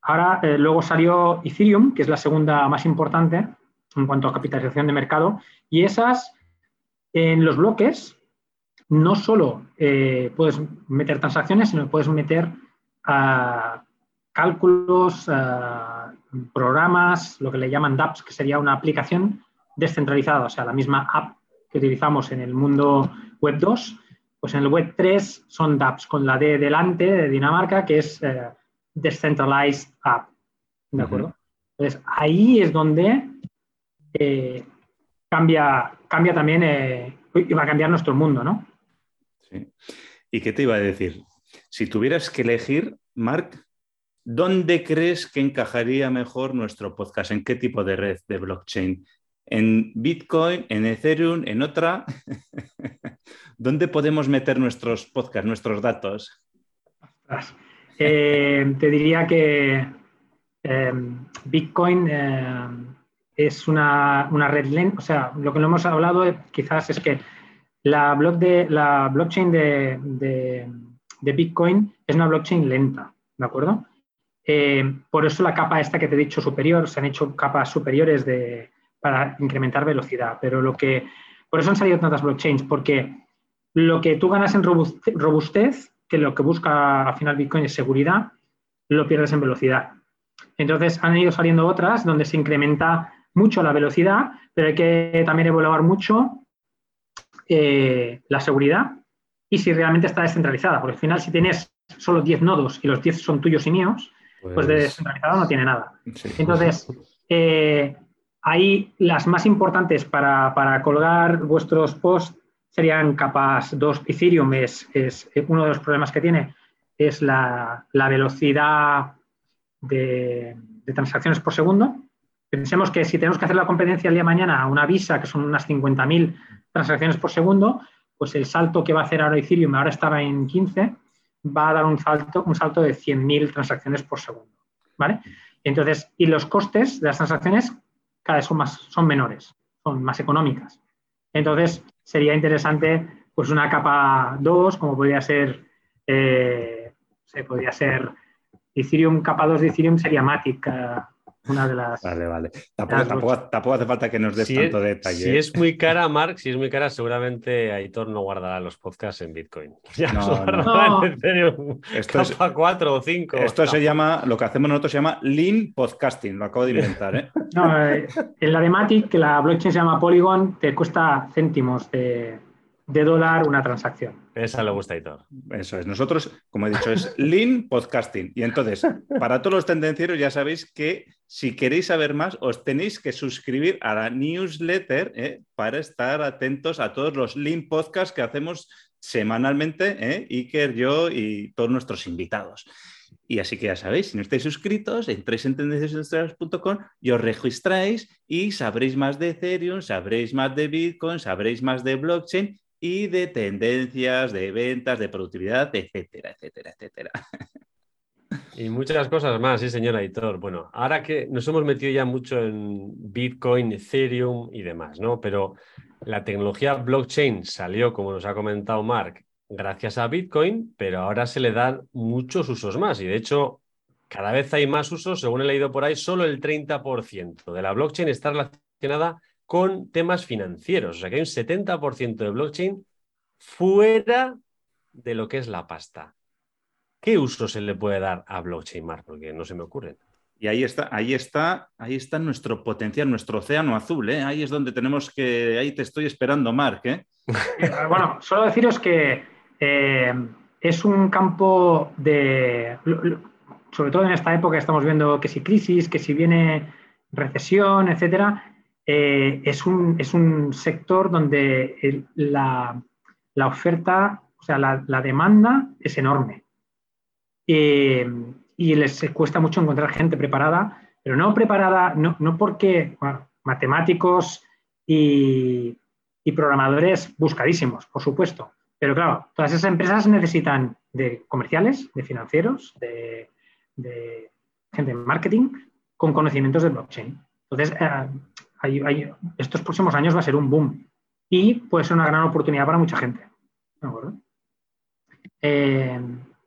Ahora, eh, luego salió Ethereum, que es la segunda más importante en cuanto a capitalización de mercado, y esas en los bloques no solo eh, puedes meter transacciones, sino puedes meter cálculos, programas, lo que le llaman dApps, que sería una aplicación descentralizada, o sea, la misma app que utilizamos en el mundo Web 2, pues en el Web 3 son dApps con la D delante de Dinamarca, que es Decentralized App. ¿De acuerdo? Entonces, ahí es donde eh, cambia, cambia también, eh, va a cambiar nuestro mundo, ¿no? Sí. ¿Y qué te iba a decir? Si tuvieras que elegir, Mark, ¿dónde crees que encajaría mejor nuestro podcast? ¿En qué tipo de red de blockchain? ¿En Bitcoin, en Ethereum, en otra? ¿Dónde podemos meter nuestros podcasts, nuestros datos? Eh, te diría que em, Bitcoin em, es una, red lenta, o sea, lo que no hemos hablado quizás es que la, de, la blockchain de, Bitcoin es una blockchain lenta, ¿de acuerdo? Eh, por eso la capa esta que te he dicho superior, se han hecho capas superiores de, para incrementar velocidad, pero lo que, por eso han salido tantas blockchains, porque lo que tú ganas en robustez, que lo que busca al final Bitcoin es seguridad, lo pierdes en velocidad. Entonces han ido saliendo otras donde se incrementa mucho la velocidad, pero hay que también evaluar mucho eh, la seguridad y si realmente está descentralizada, porque al final si tienes solo 10 nodos y los 10 son tuyos y míos, pues, de pues descentralizado no tiene nada. Entonces, eh, ahí las más importantes para, colgar vuestros posts serían capas 2. Ethereum es, es, uno de los problemas que tiene, es la, velocidad de, de transacciones por segundo. Pensemos que si tenemos que hacer la competencia el día de mañana a una Visa, que son unas 50.000 transacciones por segundo, pues el salto que va a hacer ahora Ethereum, ahora estaba en 15, va a dar un salto, un salto de 100.000 transacciones por segundo. ¿Vale? Entonces, y los costes de las transacciones cada vez son, más, son menores, son más económicas. Entonces, sería interesante pues una capa 2, como podría ser, eh, se podría ser Ethereum, capa 2 de Ethereum sería Matic, eh, una de las. Vale, vale. Tampoco, hace falta que nos des tanto detalle. Si ¿eh? es muy cara, Mark, si es muy cara, seguramente Aitor no guardará los podcasts en Bitcoin. Ya no, no. En serio, esto es, 4 o 5. Esto se llama, lo que hacemos nosotros se llama Lean Podcasting, lo acabo de inventar. ¿eh? No, eh, en la de Matic, que la blockchain se llama Polygon, te cuesta céntimos de de dólar una transacción. Esa le gusta y todo. Eso es. Nosotros, como he dicho, es Lean Podcasting. Y entonces, para todos los tendencieros, ya sabéis que si queréis saber más, os tenéis que suscribir a la newsletter ¿eh? para estar atentos a todos los Lean Podcasts que hacemos semanalmente, ¿eh? Iker, yo y todos nuestros invitados. Y así que ya sabéis, si no estáis suscritos, entréis en tendenciasindustriales.com y os registráis y sabréis más de Ethereum, sabréis más de Bitcoin, sabréis más de blockchain y de tendencias, de ventas, de productividad, etcétera, etcétera, etcétera. Y muchas cosas más, sí, señor editor. Bueno, ahora que nos hemos metido ya mucho en Bitcoin, Ethereum y demás, ¿no? Pero la tecnología blockchain salió, como nos ha comentado Mark, gracias a Bitcoin, pero ahora se le dan muchos usos más. Y de hecho, cada vez hay más usos, según he leído por ahí, solo el 30% de la blockchain está relacionada con temas financieros. O sea que hay un 70% de blockchain fuera de lo que es la pasta. ¿Qué uso se le puede dar a blockchain, Mark? Porque no se me ocurre. Y ahí está, ahí está, ahí está nuestro potencial, nuestro océano azul, ¿eh? Ahí es donde tenemos que, ahí te estoy esperando, Mark, ¿eh? Bueno, solo deciros que eh, es un campo de, sobre todo en esta época estamos viendo que si crisis, que si viene recesión, etcétera, eh, es, un, es, un, sector donde la, oferta, o sea, la, demanda es enorme. Eh, y les cuesta mucho encontrar gente preparada, pero no preparada, no, porque matemáticos y, programadores buscadísimos, por supuesto. Pero claro, todas esas empresas necesitan de comerciales, de financieros, de, gente de marketing con conocimientos de blockchain. Entonces, eh, estos próximos años va a ser un boom y puede ser una gran oportunidad para mucha gente. Eh,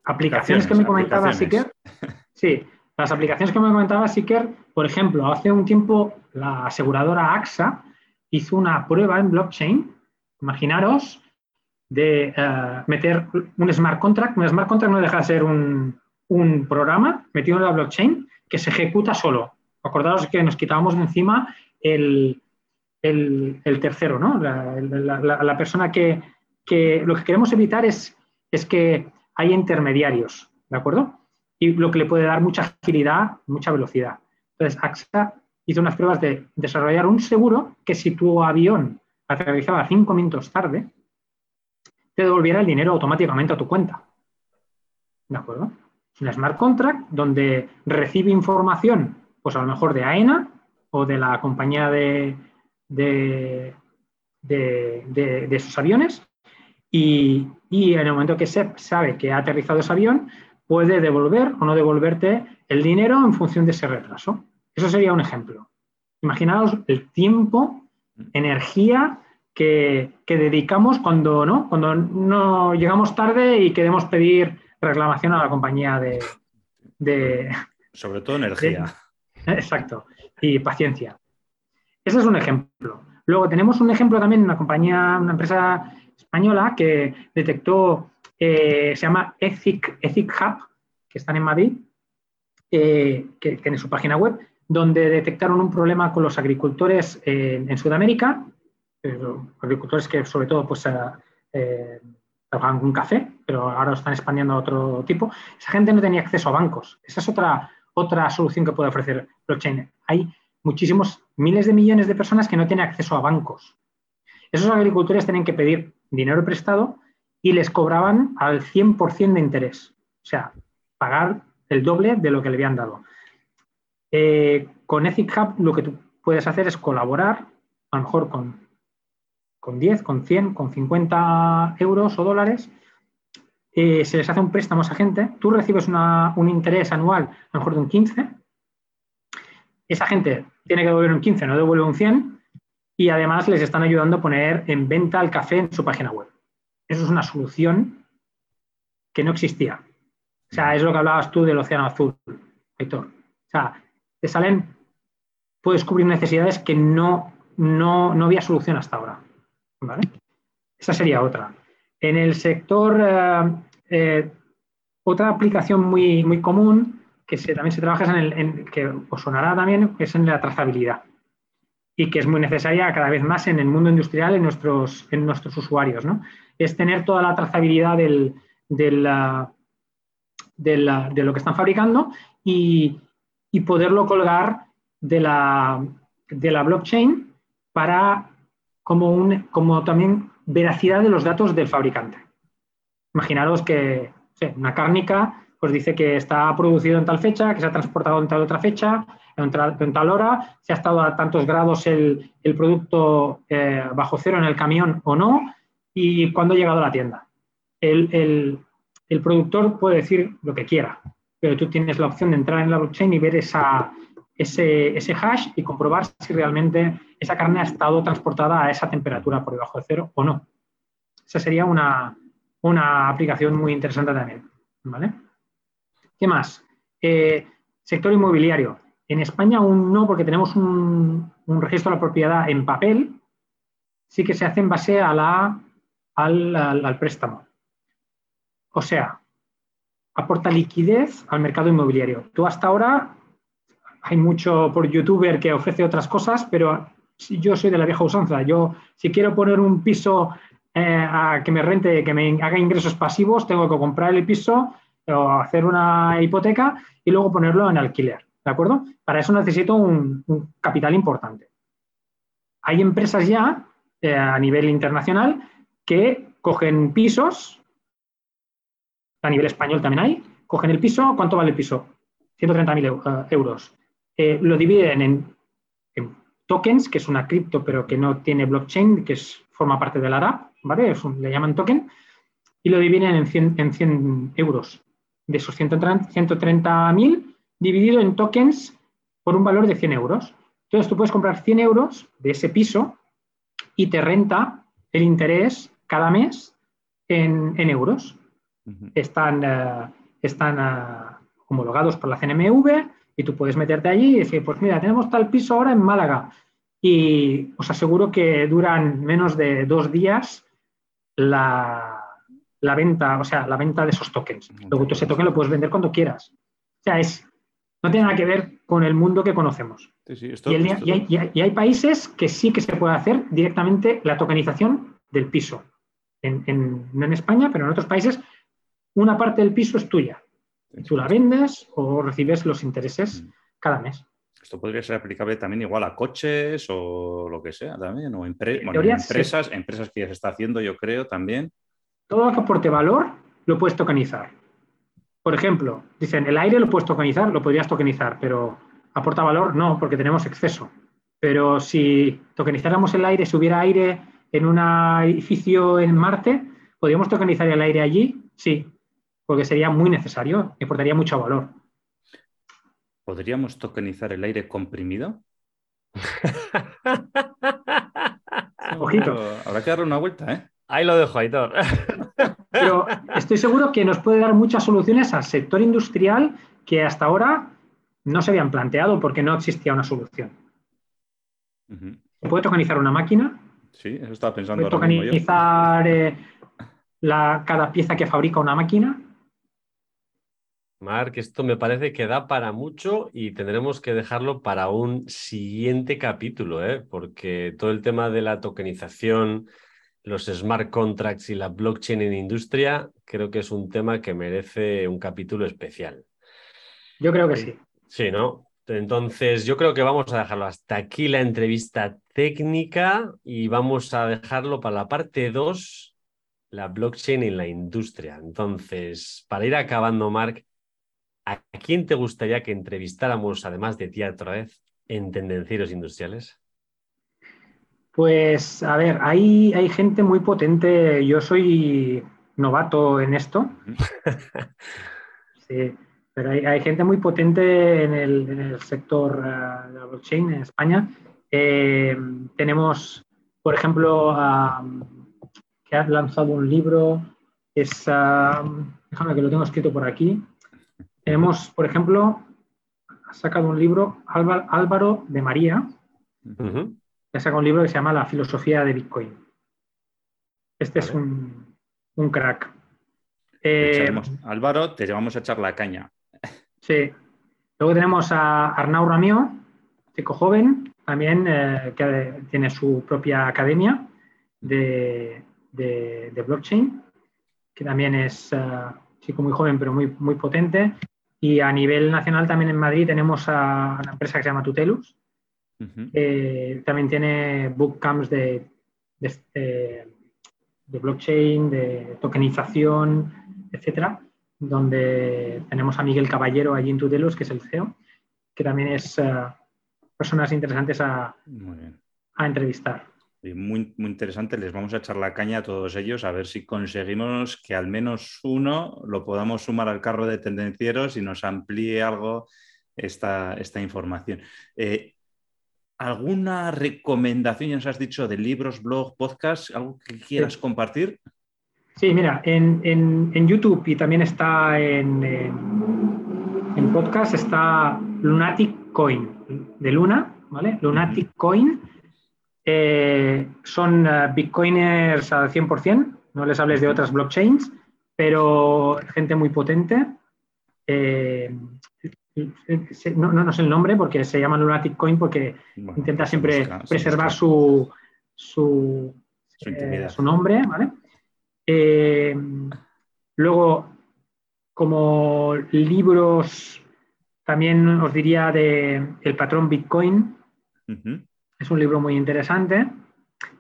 aplicaciones que me comentaba Siker. Sí, las aplicaciones que me comentaba Siker, por ejemplo, hace un tiempo la aseguradora AXA hizo una prueba en blockchain, imaginaros, de eh, meter un smart contract. Un smart contract no deja de ser un, un programa metido en la blockchain que se ejecuta solo. Acordaos que nos quitábamos de encima el, tercero, ¿no? La, persona que, lo que queremos evitar es, es que haya intermediarios, ¿de acuerdo? Y lo que le puede dar mucha agilidad, mucha velocidad. Entonces, AXA hizo unas pruebas de desarrollar un seguro que si tu avión aterrizaba cinco minutos tarde, te devolviera el dinero automáticamente a tu cuenta. ¿De acuerdo? Es un smart contract donde recibe información, pues a lo mejor de AENA o de la compañía de, de, de, esos aviones y, en el momento que se sabe que ha aterrizado ese avión, puede devolver o no devolverte el dinero en función de ese retraso. Eso sería un ejemplo. Imaginaos el tiempo, energía que, dedicamos cuando ¿no? cuando no llegamos tarde y queremos pedir reclamación a la compañía de... Sobre todo energía. exacto. Y paciencia. Ese es un ejemplo. Luego tenemos un ejemplo también una compañía, una empresa española que detectó, eh, se llama Ethic, Ethic Hub, que están en Madrid, eh, que, en su página web, donde detectaron un problema con los agricultores en Sudamérica agricultores que sobre todo pues, eh, eh, trabajaban con café, pero ahora están expandiendo a otro tipo. Esa gente no tenía acceso a bancos. Esa es otra, otra solución que puede ofrecer blockchain. Hay muchísimos, miles de millones de personas que no tienen acceso a bancos. Esos agricultores tienen que pedir dinero prestado y les cobraban al 100% de interés. O sea, pagar el doble de lo que le habían dado. Eh, con Ethic Hub lo que tú puedes hacer es colaborar, a lo mejor con con 10, con 100, con 50 euros o dólares, eh, se les hace un préstamo a esa gente, tú recibes un interés anual a lo mejor de un 15, esa gente tiene que devolver un 15, no devuelve un 100, y además les están ayudando a poner en venta el café en su página web. Eso es una solución que no existía. O sea, es lo que hablabas tú del océano azul, Héctor. O sea, te salen, puedes cubrir necesidades que no, no, no había solución hasta ahora. Esa sería otra. En el sector, eh, eh, otra aplicación muy, muy común que también se trabaja en el, que os sonará también, es en la trazabilidad y que es muy necesaria cada vez más en el mundo industrial, en nuestros, en nuestros usuarios. ¿no? Es tener toda la trazabilidad del, de lo que están fabricando y, y poderlo colgar de la, de la blockchain para como, un, como también veracidad de los datos del fabricante. Imaginaros que una cárnica pues dice que está producido en tal fecha, que se ha transportado en tal otra fecha, en tal, hora, si ha estado a tantos grados el, producto eh, bajo cero en el camión o no, y cuándo ha llegado a la tienda. El, productor puede decir lo que quiera, pero tú tienes la opción de entrar en la blockchain y ver esa, ese hash y comprobar si realmente esa carne ha estado transportada a esa temperatura por debajo de cero o no. Esa sería una, aplicación muy interesante también. ¿vale? ¿Qué más? Eh, sector inmobiliario. En España aún no, porque tenemos un, registro de la propiedad en papel, sí que se hace en base a la, al, al préstamo. O sea, aporta liquidez al mercado inmobiliario. Tú hasta ahora hay mucho por youtuber que ofrece otras cosas, pero yo soy de la vieja usanza. Yo, si quiero poner un piso eh, a que me rente, que me haga ingresos pasivos, tengo que comprar el piso o hacer una hipoteca y luego ponerlo en alquiler. ¿De acuerdo? Para eso necesito un, capital importante. Hay empresas ya eh, a nivel internacional que cogen pisos, a nivel español también hay, cogen el piso, ¿cuánto vale el piso? 130.000 euros. Eh, lo dividen en, tokens, que es una cripto pero que no tiene blockchain, que es, forma parte de la RAP, ¿vale? le llaman token, y lo dividen en 100, en 100 euros. De esos 130.000 dividido en tokens por un valor de 100 euros. Entonces tú puedes comprar 100 euros de ese piso y te renta el interés cada mes en, euros. Están, eh, están eh, homologados por la CNMV y tú puedes meterte allí y decir, pues mira, tenemos tal piso ahora en Málaga y os aseguro que duran menos de dos días la, la venta, o sea, la venta de esos tokens. Luego tú ese token lo puedes vender cuando quieras. O sea, es, no tiene nada que ver con el mundo que conocemos. y, hay, países que sí que se puede hacer directamente la tokenización del piso. En, no en España, pero en otros países, una parte del piso es tuya. Tú la vendes o recibes los intereses mm. cada mes. Esto podría ser aplicable también igual a coches o lo que sea también, o empresas, empresas que ya se está haciendo, yo creo, también. Todo lo que aporte valor lo puedes tokenizar. Por ejemplo, dicen, el aire lo puedes tokenizar, lo podrías tokenizar, pero aporta valor, no, porque tenemos exceso. Pero si tokenizáramos el aire, si hubiera aire en un edificio en Marte, ¿podríamos tokenizar el aire allí? Sí, porque sería muy necesario y aportaría mucho valor. ¿Podríamos tokenizar el aire comprimido? Ojito. Habrá que darle una vuelta, ¿eh? Ahí lo dejo, Aitor. Pero estoy seguro que nos puede dar muchas soluciones al sector industrial que hasta ahora no se habían planteado porque no existía una solución. ¿Se puede tokenizar una máquina? Sí, eso estaba pensando. ¿Puede tokenizar eh, cada pieza que fabrica una máquina? Marc, esto me parece que da para mucho y tendremos que dejarlo para un siguiente capítulo, ¿eh? porque todo el tema de la tokenización, los smart contracts y la blockchain en industria, creo que es un tema que merece un capítulo especial. Yo creo que sí. Sí, ¿no? Entonces, yo creo que vamos a dejarlo hasta aquí la entrevista técnica y vamos a dejarlo para la parte 2, la blockchain en la industria. Entonces, para ir acabando, Marc, ¿A quién te gustaría que entrevistáramos, además de ti otra vez, en Tendencieros Industriales? Pues, a ver, hay, hay gente muy potente. Yo soy novato en esto. sí, pero hay, gente muy potente en el, sector uh, de la blockchain en España. Eh, tenemos, por ejemplo, que ha lanzado un libro, es, déjame que lo tengo escrito por aquí, tenemos, por ejemplo, ha sacado un libro Álvaro de María, que ha sacado un libro que se llama La filosofía de Bitcoin. Este es un, crack. Eh, Álvaro, te llevamos a echar la caña. Sí. Luego tenemos a Arnau Ramió, chico joven, también eh, que tiene su propia academia de, blockchain, que también es uh, chico muy joven pero muy, muy potente. Y a nivel nacional también en Madrid tenemos a una empresa que se llama Tutelus, que también tiene bootcamps de, de, blockchain, de tokenización, etcétera, donde tenemos a Miguel Caballero allí en Tutelus, que es el CEO, que también es uh, personas interesantes a, a entrevistar muy, muy interesante. Les vamos a echar la caña a todos ellos a ver si conseguimos que al menos uno lo podamos sumar al carro de tendencieros y nos amplíe algo esta, esta información. Eh, ¿Alguna recomendación, ya nos has dicho, de libros, blog, podcast, algo que quieras compartir? Sí, mira, en, YouTube y también está en, en, podcast, está Lunatic Coin, de Luna, ¿vale? Lunatic Coin eh, son eh, bitcoiners al 100%, no les hables de otras blockchains, pero gente muy potente. Eh, no, no, sé el nombre porque se llama Lunatic Coin porque intenta siempre preservar su, su, su, nombre. luego, como libros, también os diría de El patrón Bitcoin. Es un libro muy interesante,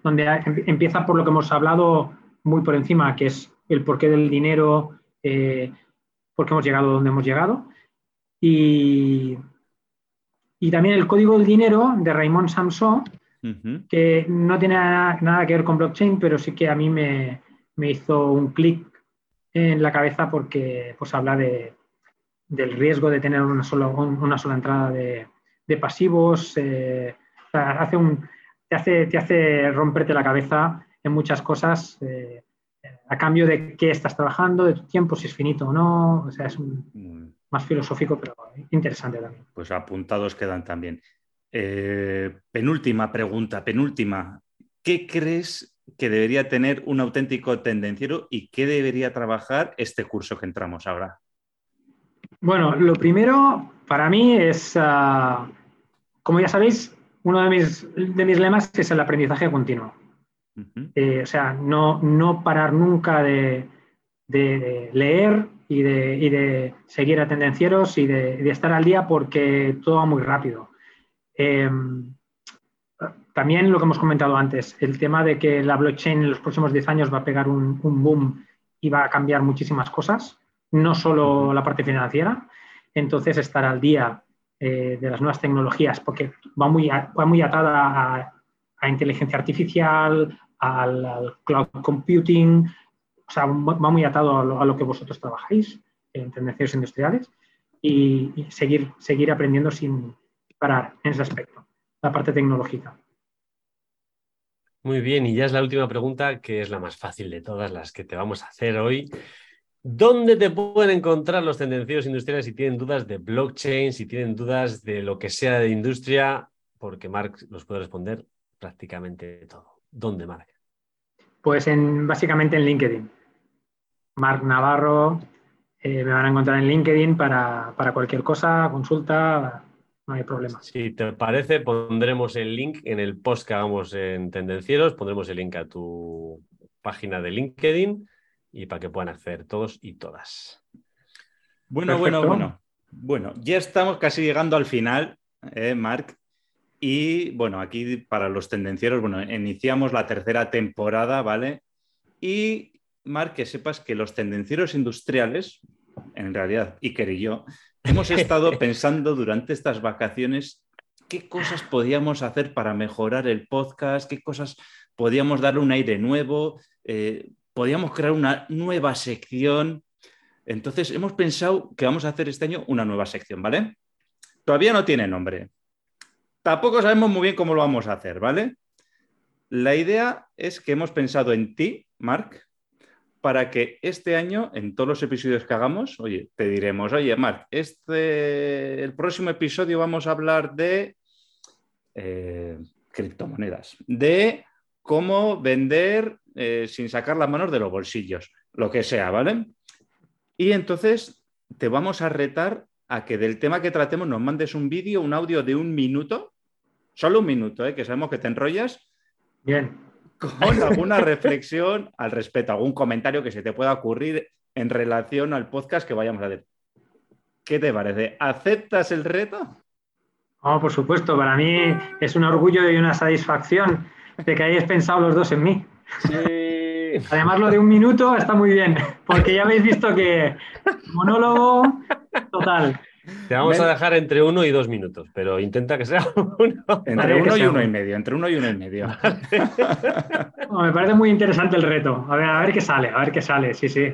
donde empieza por lo que hemos hablado muy por encima, que es el porqué del dinero, eh, por qué hemos llegado donde hemos llegado. Y, y también el código del dinero de Raymond Samson, que no tiene nada, que ver con blockchain, pero sí que a mí me, hizo un clic en la cabeza porque pues, habla de, del riesgo de tener una sola, una sola entrada de, pasivos. Eh, hace un, te, hace, te hace romperte la cabeza en muchas cosas eh, a cambio de qué estás trabajando, de tu tiempo, si es finito o no. O sea, es más filosófico, pero interesante también. Pues apuntados quedan también. Eh, penúltima pregunta, penúltima. ¿Qué crees que debería tener un auténtico tendenciero y qué debería trabajar este curso que entramos ahora? Bueno, lo primero para mí es, ah, como ya sabéis, uno de mis, de mis lemas es el aprendizaje continuo. Eh, o sea, no, no parar nunca de, leer y de, de, seguir a tendencieros y de, estar al día porque todo va muy rápido. Em, también lo que hemos comentado antes, el tema de que la blockchain en los próximos 10 años va a pegar un, boom y va a cambiar muchísimas cosas, no solo la parte financiera. Entonces, estar al día eh, de las nuevas tecnologías, porque va muy, va muy atada a, inteligencia artificial, al, cloud computing, o sea, va muy atado a lo, que vosotros trabajáis en tendencias industriales y, y, seguir, seguir aprendiendo sin parar en ese aspecto, la parte tecnológica. Muy bien, y ya es la última pregunta, que es la más fácil de todas las que te vamos a hacer hoy. ¿Dónde te pueden encontrar los tendencieros industriales si tienen dudas de blockchain, si tienen dudas de lo que sea de industria? Porque Mark los puede responder prácticamente todo. ¿Dónde, Mark? Pues en, básicamente en LinkedIn. Mark Navarro, eh, me van a encontrar en LinkedIn para, para cualquier cosa, consulta, no hay problema. Si te parece, pondremos el link en el post que hagamos en Tendencieros, pondremos el link a tu página de LinkedIn y para que puedan acceder todos y todas. Bueno, bueno, bueno. Bueno, ya estamos casi llegando al final, eh, Marc. Y bueno, aquí para los tendencieros, bueno, iniciamos la tercera temporada, ¿vale? Y Marc, que sepas que los tendencieros industriales, en realidad, Iker y yo, Hemos estado pensando durante estas vacaciones qué cosas podíamos hacer para mejorar el podcast, qué cosas podíamos darle un aire nuevo, eh, podíamos crear una nueva sección. Entonces, hemos pensado que vamos a hacer este año una nueva sección, ¿vale? Todavía no tiene nombre. Tampoco sabemos muy bien cómo lo vamos a hacer, ¿vale? La idea es que hemos pensado en ti, Marc, para que este año, en todos los episodios que hagamos, oye, te diremos, oye, Marc, este, el próximo episodio vamos a hablar de eh, criptomonedas, de cómo vender eh, sin sacar las manos de los bolsillos, lo que sea, ¿vale? Y entonces te vamos a retar a que del tema que tratemos nos mandes un vídeo, un audio de un minuto, solo un minuto, ¿eh? que sabemos que te enrollas. Bien con alguna reflexión al respecto, algún comentario que se te pueda ocurrir en relación al podcast que vayamos a hacer. ¿Qué te parece? ¿Aceptas el reto? Oh, por supuesto, para mí es un orgullo y una satisfacción de que hayáis pensado los dos en mí. Sí. Además, lo de un minuto está muy bien, porque ya habéis visto que monólogo total. Te vamos a dejar entre uno y dos minutos, pero intenta que sea uno. Entre uno y uno y medio, entre uno y uno y medio. me parece muy interesante el reto. A ver, a ver qué sale, a ver qué sale, sí, sí.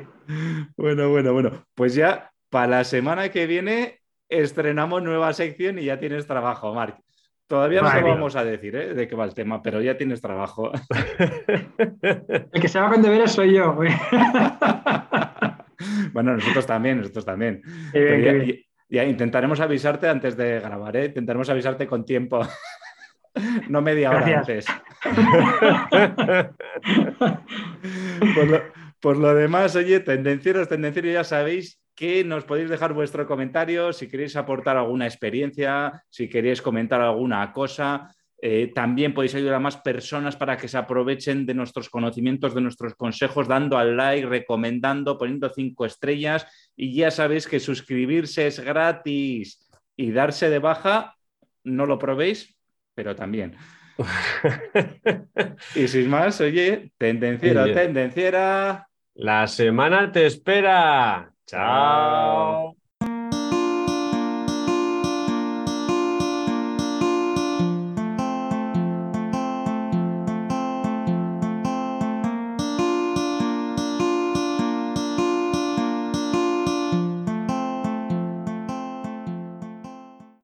Bueno, bueno, bueno. Pues ya para la semana que viene estrenamos nueva sección y ya tienes trabajo, Marc. Todavía no te vamos a decir ¿eh? de qué va el tema, pero ya tienes trabajo. El que se va con deberes soy yo. bueno, nosotros también, nosotros también. Ya intentaremos avisarte antes de grabar, ¿eh? Intentaremos avisarte con tiempo. no media hora antes. por, lo, demás, oye, tendencieros, tendencieros, ya sabéis que nos podéis dejar vuestro comentario si queréis aportar alguna experiencia, si queréis comentar alguna cosa. Eh, también podéis ayudar a más personas para que se aprovechen de nuestros conocimientos, de nuestros consejos, dando al like, recomendando, poniendo cinco estrellas. Y ya sabéis que suscribirse es gratis y darse de baja, no lo probéis, pero también. y sin más, oye, tendenciera, tendenciera. La semana te espera. Tchau.